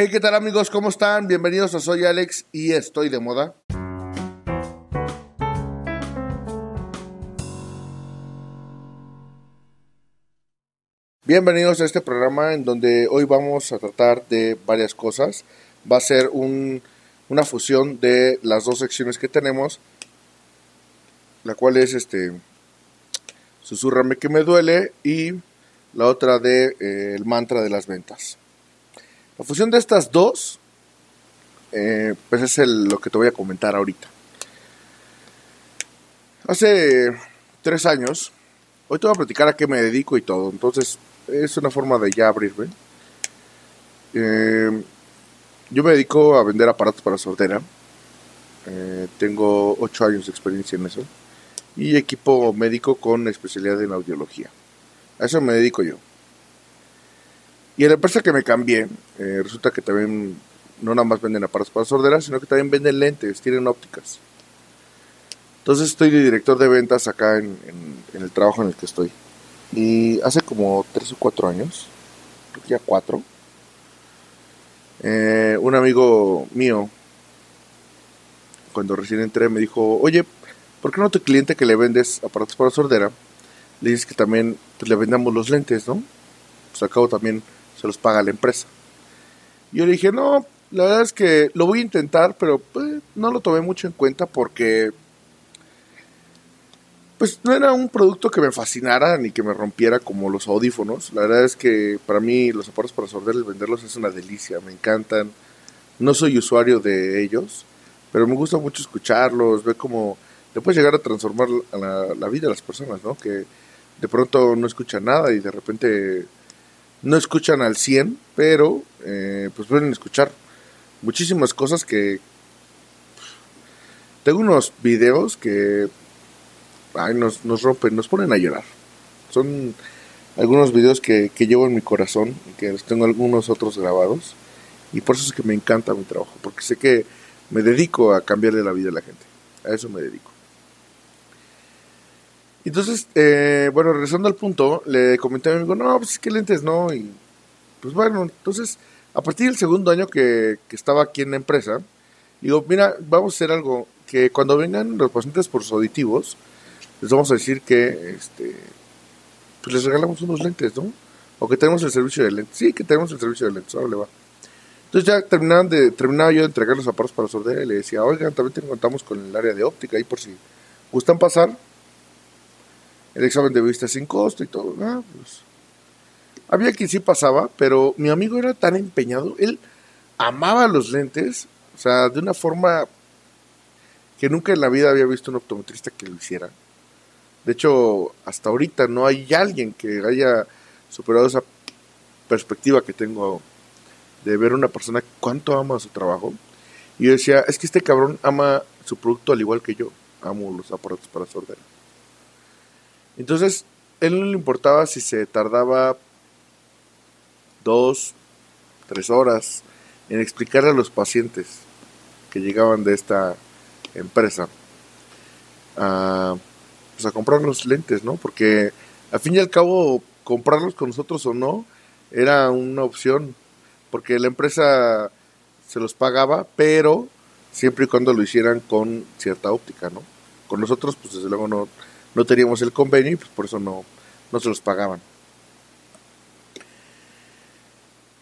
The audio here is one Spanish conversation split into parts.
Hey, ¿qué tal amigos? ¿Cómo están? Bienvenidos a Soy Alex y estoy de moda. Bienvenidos a este programa en donde hoy vamos a tratar de varias cosas. Va a ser un, una fusión de las dos secciones que tenemos, la cual es este Susurrame que me duele y la otra de eh, el mantra de las ventas. La fusión de estas dos, eh, pues es lo que te voy a comentar ahorita. Hace tres años, hoy te voy a platicar a qué me dedico y todo, entonces es una forma de ya abrirme. Eh, yo me dedico a vender aparatos para sordera. Eh, tengo ocho años de experiencia en eso. Y equipo médico con especialidad en audiología. A eso me dedico yo. Y en la empresa que me cambié, eh, resulta que también no nada más venden aparatos para sorderas, sino que también venden lentes, tienen ópticas. Entonces estoy de director de ventas acá en, el trabajo en el que estoy. Y hace como tres o cuatro años, creo que ya cuatro, eh, un amigo mío, cuando recién entré, me dijo, oye, ¿por qué no tu cliente que le vendes aparatos para sordera, le dices que también pues, le vendamos los lentes, ¿no? Pues acabo también se los paga la empresa. Yo le dije, no, la verdad es que lo voy a intentar, pero pues, no lo tomé mucho en cuenta porque pues no era un producto que me fascinara ni que me rompiera como los audífonos. La verdad es que para mí los aparatos para sorder, el venderlos es una delicia, me encantan. No soy usuario de ellos, pero me gusta mucho escucharlos, ver cómo te puedes llegar a transformar la, la vida de las personas, ¿no? Que de pronto no escuchan nada y de repente no escuchan al 100, pero eh, pues pueden escuchar muchísimas cosas que... Tengo unos videos que ay, nos, nos rompen, nos ponen a llorar. Son algunos videos que, que llevo en mi corazón, que tengo algunos otros grabados, y por eso es que me encanta mi trabajo, porque sé que me dedico a cambiarle la vida a la gente, a eso me dedico. Entonces, eh, bueno, regresando al punto, le comenté a mi amigo, no, pues es que lentes no, y pues bueno, entonces, a partir del segundo año que, estaba aquí en la empresa, digo, mira, vamos a hacer algo, que cuando vengan los pacientes por sus auditivos, les vamos a decir que, este, pues les regalamos unos lentes, ¿no? O que tenemos el servicio de lentes. Sí, que tenemos el servicio de lentes, ahora le va. Entonces ya terminaban de, terminaba yo de entregar los aparatos para sordera y le decía, oigan, también contamos con el área de óptica ahí por si gustan pasar, el examen de vista sin costo y todo. Ah. Había quien sí pasaba, pero mi amigo era tan empeñado, él amaba los lentes, o sea, de una forma que nunca en la vida había visto un optometrista que lo hiciera. De hecho, hasta ahorita no hay alguien que haya superado esa perspectiva que tengo de ver una persona cuánto ama su trabajo. Y yo decía, es que este cabrón ama su producto al igual que yo. Amo los aparatos para sordera. Entonces, él no le importaba si se tardaba dos, tres horas en explicarle a los pacientes que llegaban de esta empresa a, pues a comprar los lentes, ¿no? Porque al fin y al cabo, comprarlos con nosotros o no era una opción, porque la empresa se los pagaba, pero siempre y cuando lo hicieran con cierta óptica, ¿no? Con nosotros, pues desde luego no, no teníamos el convenio y pues por eso no, no se los pagaban.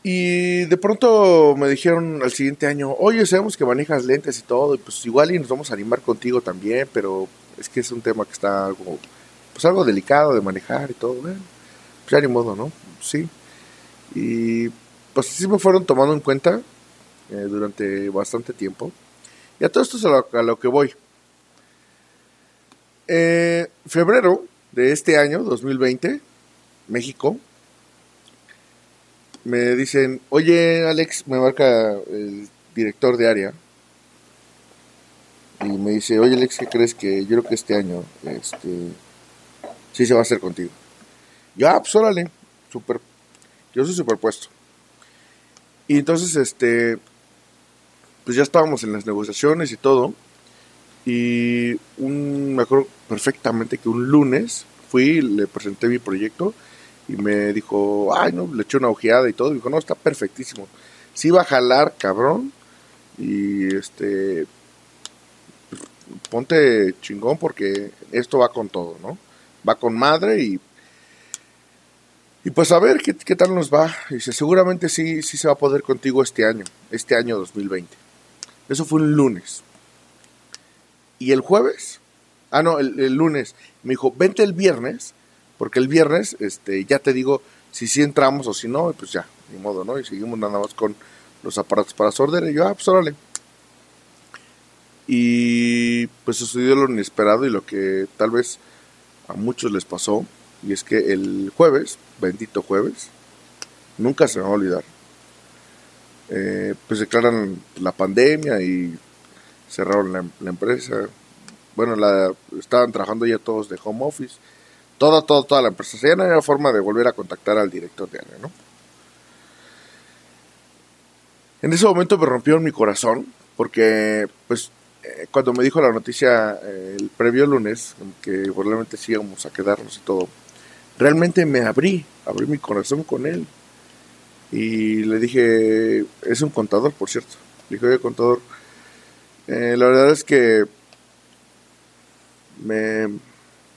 Y de pronto me dijeron al siguiente año, oye, sabemos que manejas lentes y todo, y pues igual y nos vamos a animar contigo también, pero es que es un tema que está algo, pues algo delicado de manejar y todo. Bueno, pues ya ni modo, ¿no? Sí. Y pues sí me fueron tomando en cuenta eh, durante bastante tiempo. Y a todo esto es a lo que voy. Eh, febrero de este año, 2020, México, me dicen, oye Alex, me marca el director de área y me dice, oye Alex, ¿qué crees que yo creo que este año este, sí se va a hacer contigo? Yo, ah, pues órale, super, yo soy superpuesto. Y entonces, este, pues ya estábamos en las negociaciones y todo. Y un, me acuerdo perfectamente que un lunes fui, le presenté mi proyecto y me dijo, ay, no, le eché una ojeada y todo. Y dijo, no, está perfectísimo. sí va a jalar, cabrón. Y este, ponte chingón porque esto va con todo, ¿no? Va con madre y y pues a ver qué, qué, tal nos va. Dice, seguramente sí, sí se va a poder contigo este año, este año 2020. Eso fue un lunes. Y el jueves, ah no, el, lunes, me dijo, vente el viernes, porque el viernes, este, ya te digo si sí entramos o si no, pues ya, ni modo, ¿no? Y seguimos nada más con los aparatos para sorder. Y yo, ah, pues órale. Y pues sucedió lo inesperado y lo que tal vez a muchos les pasó y es que el jueves, bendito jueves, nunca se me va a olvidar, eh, pues declaran la pandemia y cerraron la, empresa. Bueno, la, estaban trabajando ya todos de home office. Toda, toda, toda la empresa. ya no había forma de volver a contactar al director de área, ¿no? En ese momento me rompió mi corazón porque, pues, eh, cuando me dijo la noticia eh, el previo lunes, que probablemente sí íbamos a quedarnos y todo, realmente me abrí, abrí mi corazón con él. Y le dije, es un contador, por cierto. Le dije, oye, contador, eh, la verdad es que me,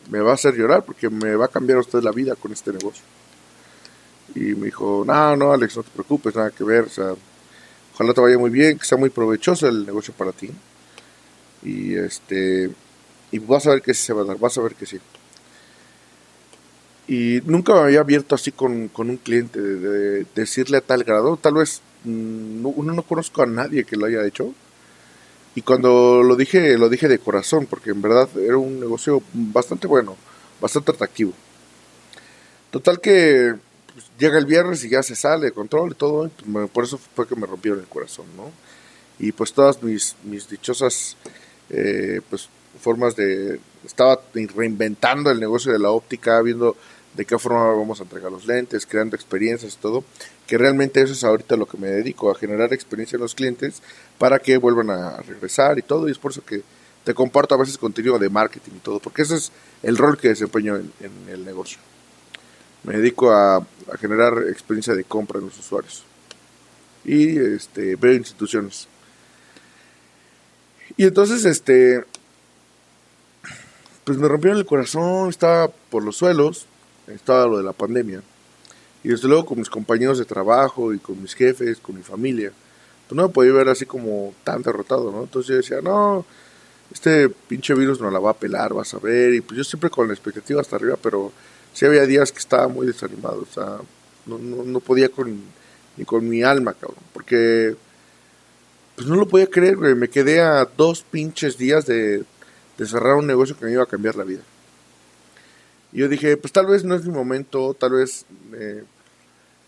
me, va a hacer llorar porque me va a cambiar usted la vida con este negocio. Y me dijo, no, no, Alex, no te preocupes, nada que ver, o sea, ojalá te vaya muy bien, que sea muy provechoso el negocio para ti. Y este, y vas a ver que sí se va a dar, vas a ver que sí. Y nunca me había abierto así con, con un cliente, de, decirle a tal grado, tal vez mm, no, no conozco a nadie que lo haya hecho. Y cuando lo dije, lo dije de corazón, porque en verdad era un negocio bastante bueno, bastante atractivo. Total que pues, llega el viernes y ya se sale de control y todo, pues, por eso fue que me rompieron el corazón, ¿no? Y pues todas mis, mis dichosas eh, pues formas de... Estaba reinventando el negocio de la óptica, viendo de qué forma vamos a entregar los lentes, creando experiencias y todo, que realmente eso es ahorita lo que me dedico, a generar experiencia en los clientes para que vuelvan a regresar y todo, y es por eso que te comparto a veces contenido de marketing y todo, porque ese es el rol que desempeño en, el negocio. Me dedico a, a, generar experiencia de compra en los usuarios y este, ver instituciones. Y entonces, este, pues me rompieron el corazón, estaba por los suelos, estaba lo de la pandemia. Y desde luego con mis compañeros de trabajo y con mis jefes, con mi familia, pues no me podía ver así como tan derrotado, ¿no? Entonces yo decía, no, este pinche virus no la va a pelar, vas a ver. Y pues yo siempre con la expectativa hasta arriba, pero sí había días que estaba muy desanimado, o sea, no, no, podía con, ni con mi alma, cabrón, porque pues no lo podía creer, güey. Me quedé a dos pinches días de cerrar un negocio que me iba a cambiar la vida. Y yo dije, pues tal vez no es mi momento, tal vez eh,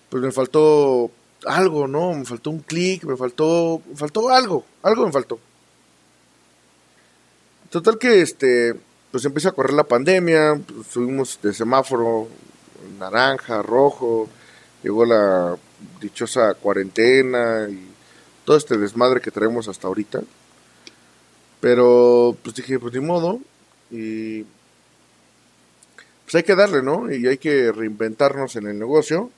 pues me faltó algo, ¿no? Me faltó un clic, me faltó, me faltó algo, algo me faltó. Total que este, pues empezó a correr la pandemia, pues, subimos de semáforo naranja, rojo, llegó la dichosa cuarentena y todo este desmadre que traemos hasta ahorita. Pero pues dije, pues ni modo, y pues hay que darle, ¿no? Y hay que reinventarnos en el negocio.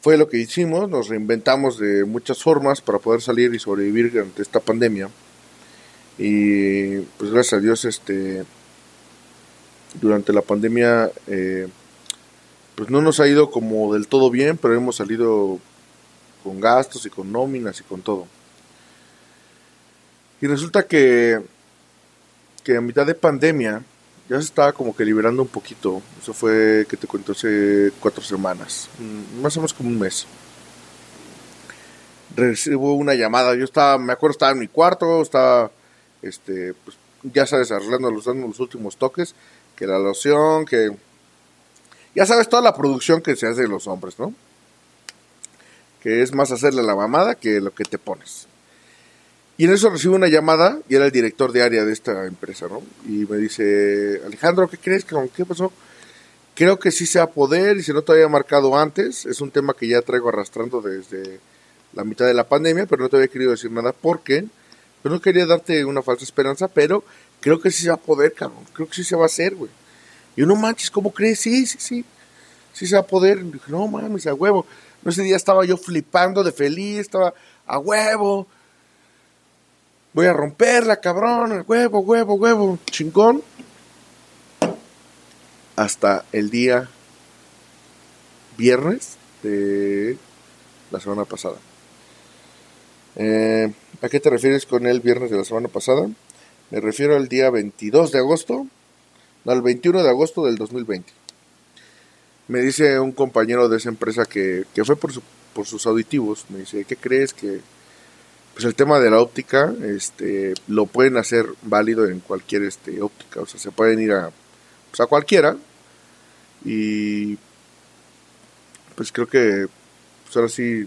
Fue lo que hicimos, nos reinventamos de muchas formas para poder salir y sobrevivir ante esta pandemia. Y pues gracias a Dios, este, durante la pandemia, eh, pues no nos ha ido como del todo bien, pero hemos salido con gastos y con nóminas y con todo. Y resulta que, que a mitad de pandemia, ya se estaba como que liberando un poquito. Eso fue, que te cuento, hace cuatro semanas, mm, más o menos como un mes. Recibo una llamada, yo estaba, me acuerdo, estaba en mi cuarto, estaba, este, pues, ya sabes, arreglando los, los últimos toques, que la loción, que... Ya sabes, toda la producción que se hace de los hombres, ¿no? Que es más hacerle la mamada que lo que te pones. Y en eso recibo una llamada y era el director de área de esta empresa, ¿no? Y me dice, Alejandro, ¿qué crees? ¿Qué pasó? Creo que sí se va a poder y si no te había marcado antes, es un tema que ya traigo arrastrando desde la mitad de la pandemia, pero no te había querido decir nada porque pero no quería darte una falsa esperanza, pero creo que sí se va a poder, cabrón, creo que sí se va a hacer, güey. Y uno manches, ¿cómo crees? Sí, sí, sí, sí se va a poder. Y dije, no mames, a huevo. No ese día estaba yo flipando de feliz, estaba a huevo. Voy a romperla, cabrón, huevo, huevo, huevo, chingón. Hasta el día viernes de la semana pasada. Eh, ¿A qué te refieres con el viernes de la semana pasada? Me refiero al día 22 de agosto, no, al 21 de agosto del 2020. Me dice un compañero de esa empresa que, que fue por, por sus auditivos, me dice, ¿qué crees que pues el tema de la óptica este lo pueden hacer válido en cualquier este óptica, o sea, se pueden ir a pues, a cualquiera y pues creo que pues ahora sí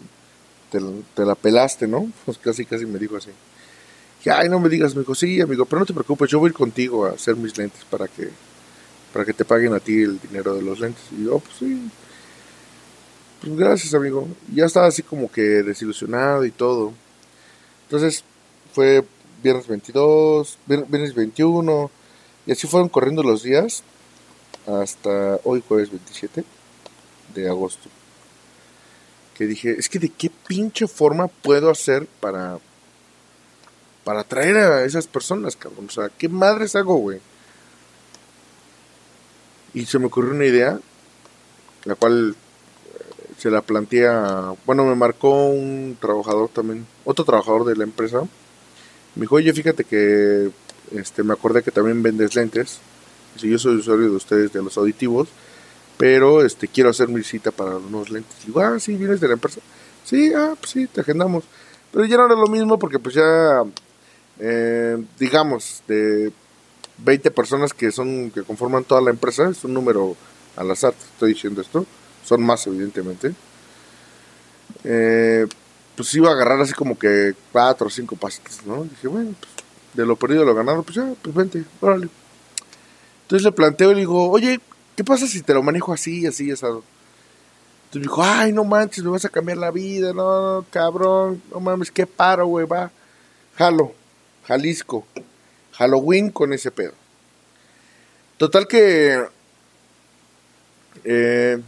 te, la pelaste, ¿no? Pues casi, casi me dijo así. Y, ay, no me digas, me dijo, sí, amigo, pero no te preocupes, yo voy contigo a hacer mis lentes para que, para que te paguen a ti el dinero de los lentes. Y yo, pues sí. Pues gracias, amigo. ya estaba así como que desilusionado y todo. Entonces, fue viernes 22, viernes 21, y así fueron corriendo los días hasta hoy jueves 27 de agosto que dije, es que de qué pinche forma puedo hacer para para atraer a esas personas, cabrón. O sea, ¿qué madres hago, güey? Y se me ocurrió una idea, la cual se la plantea, bueno, me marcó un trabajador también, otro trabajador de la empresa. Me dijo, oye, fíjate que este, me acordé que también vendes lentes. Si yo soy usuario de ustedes de los auditivos, pero este quiero hacer mi cita para unos lentes. Digo, ah, sí, vienes de la empresa. Sí, ah, pues sí, te agendamos. Pero ya no era lo mismo porque pues ya, eh, digamos, de 20 personas que son, que conforman toda la empresa, es un número al azar, estoy diciendo esto, son más evidentemente. Eh, pues iba a agarrar así como que cuatro o cinco pasitos, ¿no? dije, bueno, pues de lo perdido lo ganado, pues ya, pues vente, órale. Entonces le planteo y le digo, oye, ¿qué pasa si te lo manejo así, así, asado? Entonces me dijo, ay, no manches, me vas a cambiar la vida, no, cabrón, no mames, qué paro, güey, va. Jalo, Jalisco, Halloween con ese pedo. Total que, eh,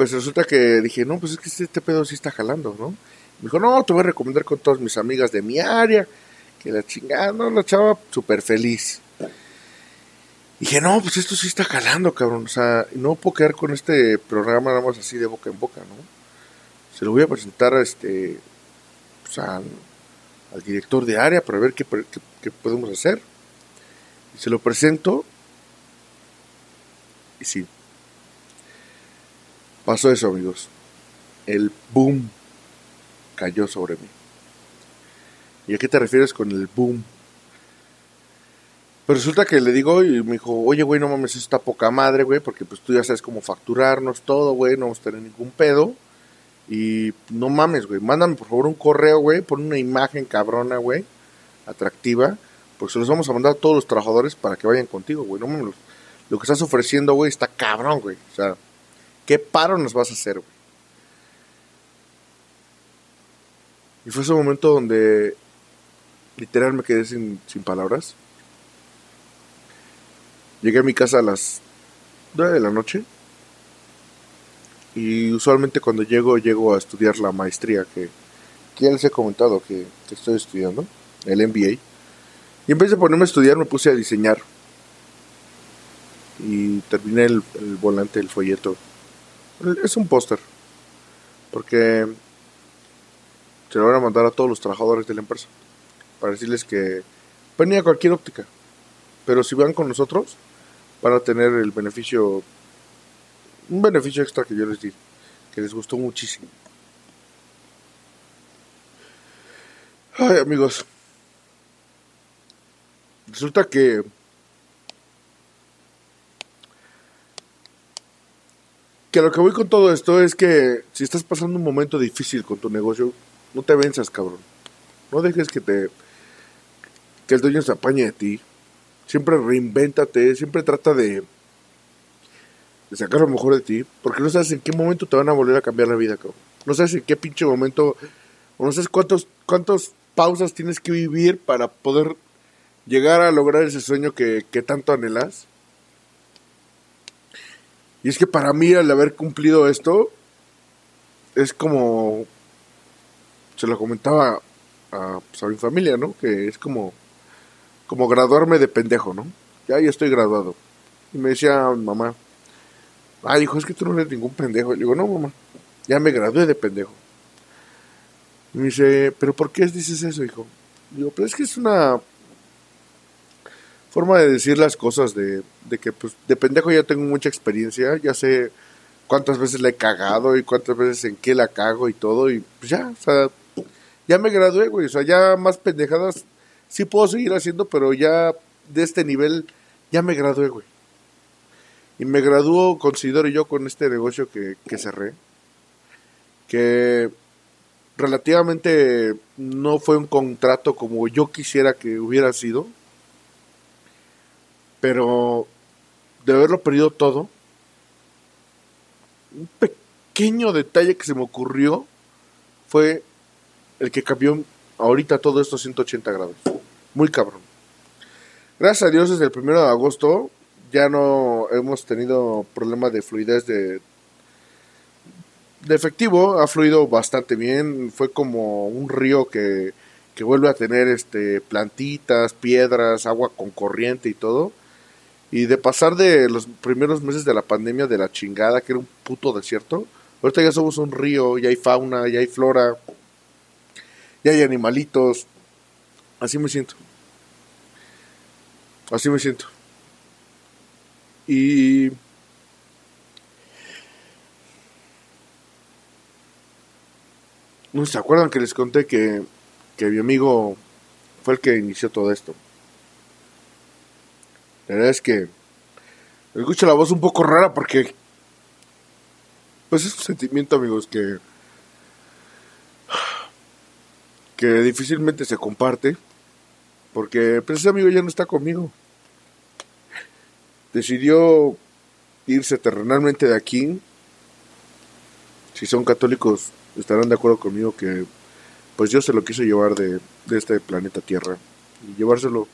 pues resulta que dije, no, pues es que este pedo sí está jalando, ¿no? Me dijo, no, te voy a recomendar con todas mis amigas de mi área, que la chingada, no, la chava súper feliz. Dije, no, pues esto sí está calando, cabrón. O sea, no puedo quedar con este programa nada más así de boca en boca, ¿no? Se lo voy a presentar a este, pues al, director de área para ver qué, qué, podemos hacer. Y se lo presento. Y sí. Pasó eso, amigos. El boom cayó sobre mí. ¿Y a qué te refieres con el boom? Pero resulta que le digo y me dijo, oye, güey, no mames, está poca madre, güey, porque pues tú ya sabes cómo facturarnos todo, güey, no vamos a tener ningún pedo. Y no mames, güey, mándame por favor un correo, güey, pon una imagen cabrona, güey, atractiva, porque se los vamos a mandar a todos los trabajadores para que vayan contigo, güey. No mames, lo que estás ofreciendo, güey, está cabrón, güey. O sea, ¿qué paro nos vas a hacer, güey? Y fue ese momento donde literal me quedé sin, sin palabras. Llegué a mi casa a las 9 de la noche. Y usualmente cuando llego, llego a estudiar la maestría que, ya les he comentado que, estoy estudiando, el MBA. Y en vez de ponerme a estudiar, me puse a diseñar. Y terminé el, volante, el folleto. Es un póster. Porque se lo van a mandar a todos los trabajadores de la empresa. Para decirles que venía cualquier óptica. Pero si van con nosotros, para tener el beneficio, un beneficio extra que yo les di, que les gustó muchísimo. Ay, amigos, resulta que que lo que voy con todo esto es que si estás pasando un momento difícil con tu negocio, no te venzas, cabrón. No dejes que te que el dueño se apañe de ti siempre reinvéntate, siempre trata de, sacar lo mejor de ti, porque no sabes en qué momento te van a volver a cambiar la vida, cabrón. No sabes en qué pinche momento, o no sabes cuántos, cuántos pausas tienes que vivir para poder llegar a lograr ese sueño que, que tanto anhelas. Y es que para mí, al haber cumplido esto, es como se lo comentaba a, pues, a mi familia, ¿no? Que es como, como graduarme de pendejo, ¿no? Ya, ya estoy graduado. Y me decía mamá, ah, dijo, es que tú no eres ningún pendejo. Y le digo, no, mamá, ya me gradué de pendejo. Y me dice, ¿pero por qué dices eso, hijo? Digo, pero es que es una forma de decir las cosas, de, de que pues de pendejo ya tengo mucha experiencia, ya sé cuántas veces la he cagado y cuántas veces en qué la cago y todo, y pues ya, o sea, ya me gradué, güey, o sea, ya más pendejadas sí puedo seguir haciendo, pero ya de este nivel ya me gradué, güey. Y me graduó, considero yo, con este negocio que, que cerré, que relativamente no fue un contrato como yo quisiera que hubiera sido, pero de haberlo perdido todo, un pequeño detalle que se me ocurrió fue el que cambió ahorita todo esto a 180 grados. Muy cabrón. Gracias a Dios desde el primero de agosto ya no hemos tenido problemas de fluidez de, efectivo, ha fluido bastante bien, fue como un río que, que vuelve a tener este plantitas, piedras, agua con corriente y todo. Y de pasar de los primeros meses de la pandemia de la chingada, que era un puto desierto, ahorita ya somos un río, ya hay fauna, ya hay flora, ya hay animalitos. Así me siento. Así me siento. Y ¿No se acuerdan que les conté que, que mi amigo fue el que inició todo esto? La verdad es que escucho la voz un poco rara porque pues es un sentimiento, amigos, que que difícilmente se comparte porque pues ese amigo ya no está conmigo. Decidió irse terrenalmente de aquí. Si son católicos, estarán de acuerdo conmigo que pues Dios se lo quiso llevar de, de este planeta Tierra y llevárselo.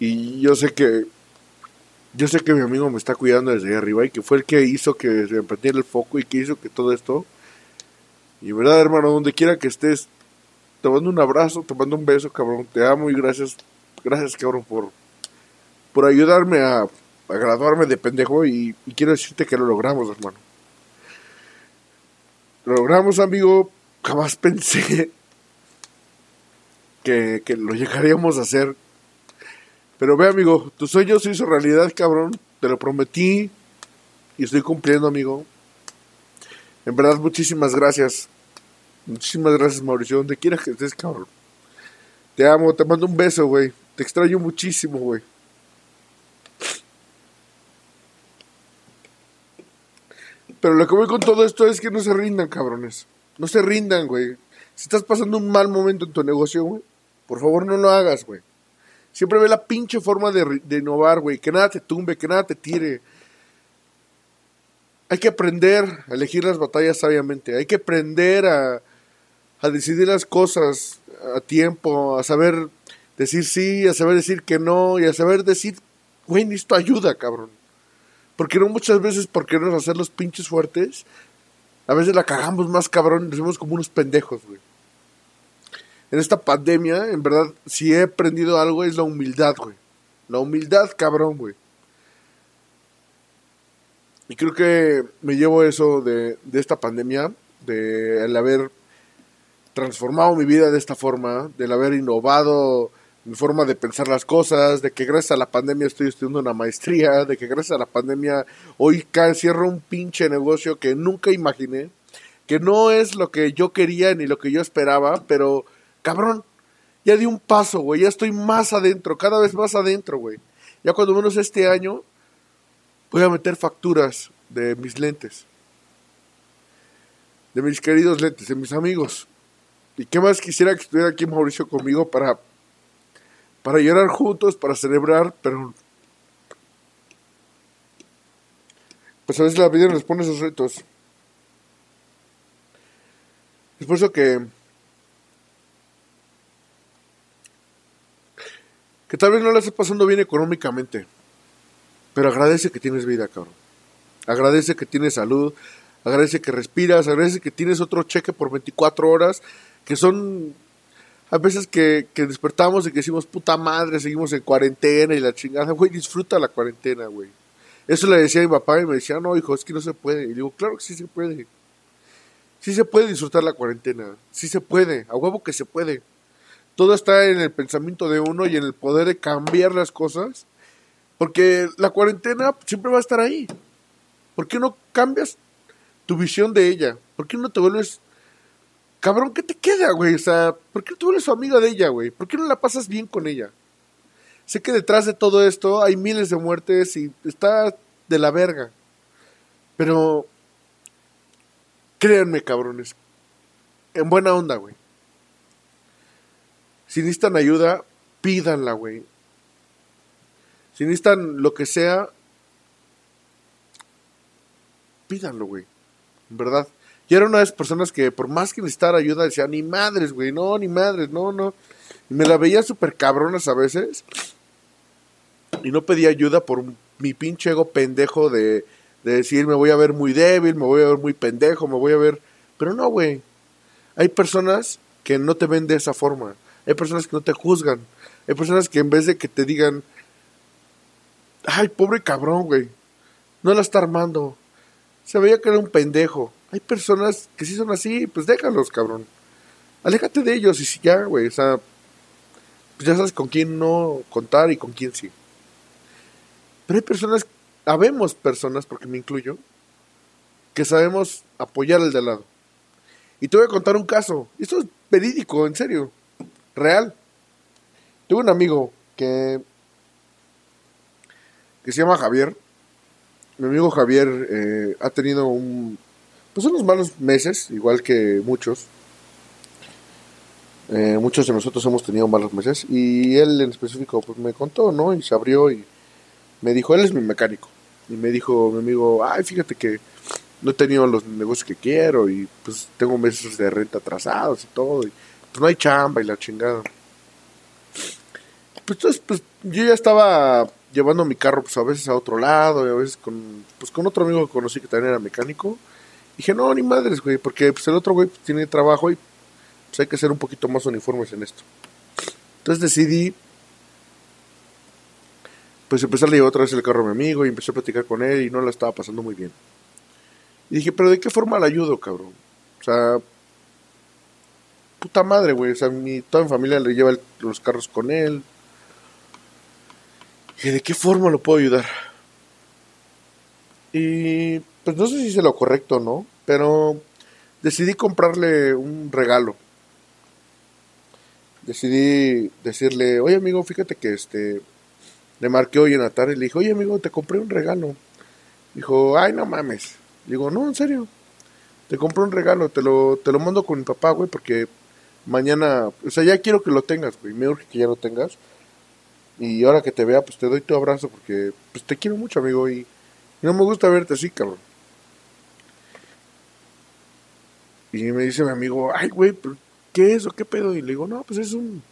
Y yo sé que yo sé que mi amigo me está cuidando desde arriba y que fue el que hizo que se emprendiera el foco y que hizo que todo esto. Y verdad, hermano, donde quiera que estés, te mando un abrazo, te mando un beso, cabrón. Te amo y gracias, gracias, cabrón, por, por ayudarme a, a graduarme de pendejo. Y, y quiero decirte que lo logramos, hermano. Lo logramos, amigo. Jamás pensé que, que lo llegaríamos a hacer. Pero ve, amigo, tu sueño se hizo realidad, cabrón. Te lo prometí y estoy cumpliendo, amigo. En verdad, muchísimas gracias. Muchísimas gracias, Mauricio. Donde quieras que estés, cabrón. Te amo, te mando un beso, güey. Te extraño muchísimo, güey. Pero lo que voy con todo esto es que no se rindan, cabrones. No se rindan, güey. Si estás pasando un mal momento en tu negocio, güey, por favor no lo hagas, güey. Siempre ve la pinche forma de, de innovar, güey. Que nada te tumbe, que nada te tire. Hay que aprender a elegir las batallas sabiamente. Hay que aprender a, a decidir las cosas a tiempo, a saber decir sí, a saber decir que no y a saber decir, güey, necesito ayuda, cabrón. Porque no muchas veces por querernos hacer los pinches fuertes, a veces la cagamos más cabrón nos vemos como unos pendejos, güey. En esta pandemia, en verdad, si he aprendido algo es la humildad, güey. La humildad, cabrón, güey. Y creo que me llevo eso de, de esta pandemia, de el haber transformado mi vida de esta forma, del haber innovado mi forma de pensar las cosas, de que gracias a la pandemia estoy estudiando una maestría, de que gracias a la pandemia hoy cierro un pinche negocio que nunca imaginé, que no es lo que yo quería ni lo que yo esperaba, pero cabrón, ya di un paso, güey, ya estoy más adentro, cada vez más adentro, güey. Ya cuando menos este año voy a meter facturas de mis lentes, de mis queridos lentes, de mis amigos. ¿Y qué más quisiera que estuviera aquí Mauricio conmigo para para llorar juntos, para celebrar, pero pues a veces la vida nos pone esos retos. Es por eso que que tal vez no la estés pasando bien económicamente, pero agradece que tienes vida, cabrón. Agradece que tienes salud, agradece que respiras, agradece que tienes otro cheque por 24 horas, que son a veces que, que despertamos y que decimos, puta madre, seguimos en cuarentena y la chingada, güey, disfruta la cuarentena, güey. Eso le decía a mi papá y me decía, no, hijo, es que no se puede. Y digo, claro que sí se puede. Sí se puede disfrutar la cuarentena. Sí se puede. A huevo que se puede. Todo está en el pensamiento de uno y en el poder de cambiar las cosas. Porque la cuarentena siempre va a estar ahí. ¿Por qué no cambias tu visión de ella? ¿Por qué no te vuelves... Cabrón, ¿qué te queda, güey? O sea, ¿por qué no te vuelves su amiga de ella, güey? ¿Por qué no la pasas bien con ella? Sé que detrás de todo esto hay miles de muertes y está de la verga. Pero créanme, cabrones. En buena onda, güey. Si necesitan ayuda, pídanla, güey. Si necesitan lo que sea, pídanlo, güey. En verdad. Y era una de esas personas que por más que necesitar ayuda decía, ni madres, güey, no, ni madres, no, no. Me la veía súper cabronas a veces. Y no pedía ayuda por mi pinche ego pendejo de, de decir, me voy a ver muy débil, me voy a ver muy pendejo, me voy a ver... Pero no, güey. Hay personas que no te ven de esa forma. Hay personas que no te juzgan. Hay personas que en vez de que te digan, ay, pobre cabrón, güey, no la está armando. Se veía que era un pendejo. Hay personas que sí son así, pues déjalos, cabrón. Aléjate de ellos y si ya, güey, o sea, pues ya sabes con quién no contar y con quién sí. Pero hay personas, habemos personas, porque me incluyo, que sabemos apoyar al de al lado. Y te voy a contar un caso. Esto es verídico, en serio. Real. Tengo un amigo que, que se llama Javier. Mi amigo Javier eh, ha tenido un, pues unos malos meses, igual que muchos. Eh, muchos de nosotros hemos tenido malos meses y él en específico pues me contó, ¿no? Y se abrió y me dijo, él es mi mecánico. Y me dijo mi amigo, ay, fíjate que no he tenido los negocios que quiero y pues tengo meses de renta atrasados y todo. Pues no hay chamba y la chingada. Pues entonces, pues yo ya estaba llevando mi carro pues a veces a otro lado y a veces con, pues con otro amigo que conocí que también era mecánico. Y dije, no, ni madres, güey, porque pues el otro güey pues, tiene trabajo y pues hay que ser un poquito más uniformes en esto. Entonces decidí pues empecé a llevar otra vez el carro a mi amigo y empecé a platicar con él y no la estaba pasando muy bien. Y dije, pero ¿de qué forma le ayudo, cabrón? O sea, puta madre, güey. O sea, mi, toda mi familia le lleva los carros con él. Y ¿de qué forma lo puedo ayudar? Y pues no sé si hice lo correcto no, pero decidí comprarle un regalo. Decidí decirle, oye amigo, fíjate que este le marqué hoy en la tarde y le dije, oye amigo, te compré un regalo. Dijo, ay, no mames. Digo, no, en serio. Te compré un regalo, te lo, te lo mando con mi papá, güey, porque mañana, o sea, ya quiero que lo tengas, güey. Me urge que ya lo tengas. Y ahora que te vea, pues te doy tu abrazo, porque pues te quiero mucho, amigo, y, no me gusta verte así, cabrón. Y me dice mi amigo, ay, güey, ¿qué es o qué pedo? Y le digo, no, pues es un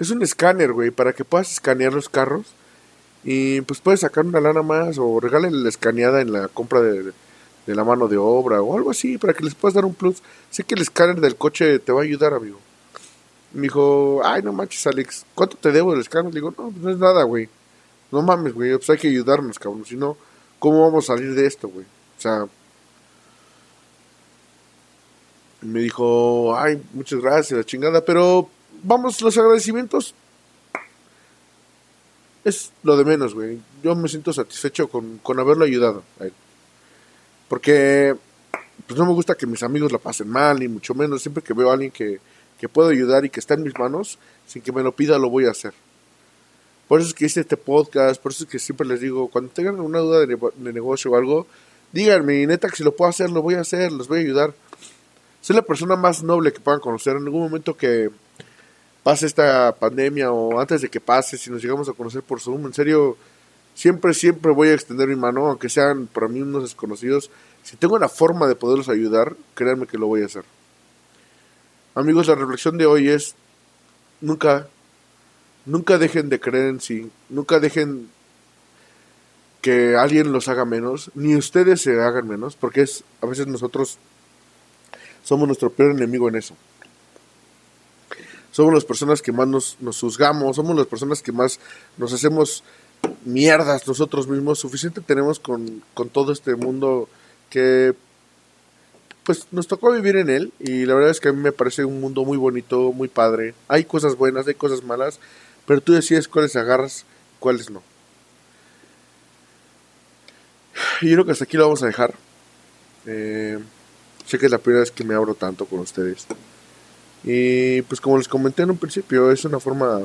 es un escáner, güey, para que puedas escanear los carros y pues puedes sacar una lana más o regalen la escaneada en la compra de, la mano de obra o algo así para que les puedas dar un plus. Sé que el escáner del coche te va a ayudar, amigo. Me dijo, ay, no manches, Alex, ¿cuánto te debo del escáner? Le digo, no, pues no es nada, güey. No mames, güey, pues hay que ayudarnos, cabrón. Si no, ¿cómo vamos a salir de esto, güey? O sea, me dijo, ay, muchas gracias, la chingada, pero vamos, los agradecimientos es lo de menos, güey. Yo me siento satisfecho con, con haberlo ayudado a él. Porque pues no me gusta que mis amigos la pasen mal, ni mucho menos. Siempre que veo a alguien que, que puedo ayudar y que está en mis manos, sin que me lo pida, lo voy a hacer. Por eso es que hice este podcast, por eso es que siempre les digo, cuando tengan una duda de, de negocio o algo, díganme, neta, que si lo puedo hacer, lo voy a hacer, los voy a ayudar. Soy la persona más noble que puedan conocer. En algún momento que pase esta pandemia o antes de que pase, si nos llegamos a conocer por Zoom, en serio, siempre, siempre voy a extender mi mano, aunque sean para mí unos desconocidos. Si tengo la forma de poderlos ayudar, créanme que lo voy a hacer. Amigos, la reflexión de hoy es, nunca, nunca dejen de creer en sí, nunca dejen que alguien los haga menos, ni ustedes se hagan menos, porque es a veces nosotros somos nuestro peor enemigo en eso. somos las personas que más nos, nos juzgamos, somos las personas que más nos hacemos mierdas nosotros mismos. Suficiente tenemos con, con todo este mundo que pues nos tocó vivir en él y la verdad es que a mí me parece un mundo muy bonito, muy padre. Hay cosas buenas, hay cosas malas, pero tú decides cuáles agarras, cuáles no. Y creo que hasta aquí lo vamos a dejar. Eh, sé que es la primera vez que me abro tanto con ustedes. Y pues como les comenté en un principio, es una forma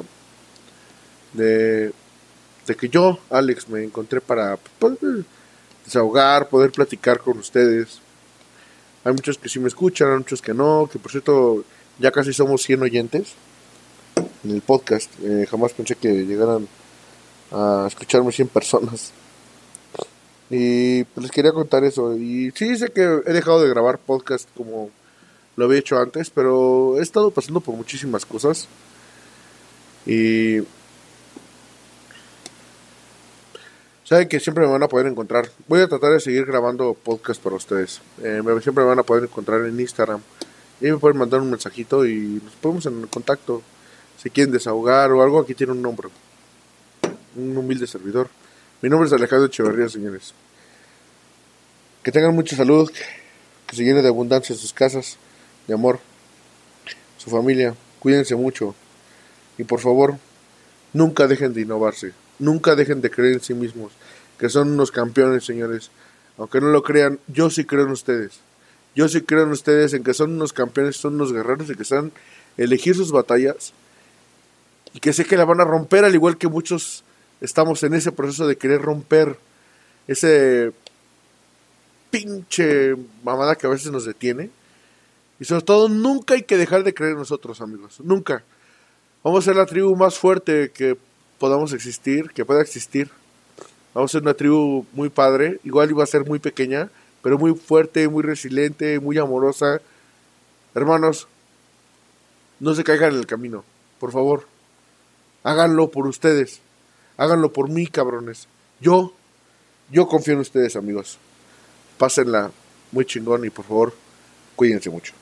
de, de que yo, Alex, me encontré para poder desahogar, poder platicar con ustedes. Hay muchos que sí me escuchan, hay muchos que no, que por cierto ya casi somos 100 oyentes en el podcast. Eh, jamás pensé que llegaran a escucharme 100 personas. Y pues les quería contar eso. Y sí, sé que he dejado de grabar podcast como lo había hecho antes, pero he estado pasando por muchísimas cosas. Y saben que siempre me van a poder encontrar. Voy a tratar de seguir grabando podcast para ustedes. Eh, siempre me van a poder encontrar en Instagram. Y me pueden mandar un mensajito y nos ponemos en contacto. Si quieren desahogar o algo, aquí tiene un nombre. Un humilde servidor. Mi nombre es Alejandro Echeverría, señores. Que tengan mucha salud, que se llene de abundancia sus casas, de amor, su familia. Cuídense mucho. Y por favor, nunca dejen de innovarse. Nunca dejen de creer en sí mismos. Que son unos campeones, señores. Aunque no lo crean, yo sí creo en ustedes. Yo sí creo en ustedes en que son unos campeones, son unos guerreros y que saben elegir sus batallas. Y que sé que la van a romper al igual que muchos estamos en ese proceso de querer romper ese pinche mamada que a veces nos detiene. Y sobre todo, nunca hay que dejar de creer en nosotros, amigos. Nunca. Vamos a ser la tribu más fuerte que podamos existir, que pueda existir. Vamos a ser una tribu muy padre. Igual iba a ser muy pequeña, pero muy fuerte, muy resiliente, muy amorosa. Hermanos, no se caigan en el camino. Por favor, háganlo por ustedes. Háganlo por mí, cabrones. Yo, yo confío en ustedes, amigos. Pásenla muy chingón y por favor, cuídense mucho.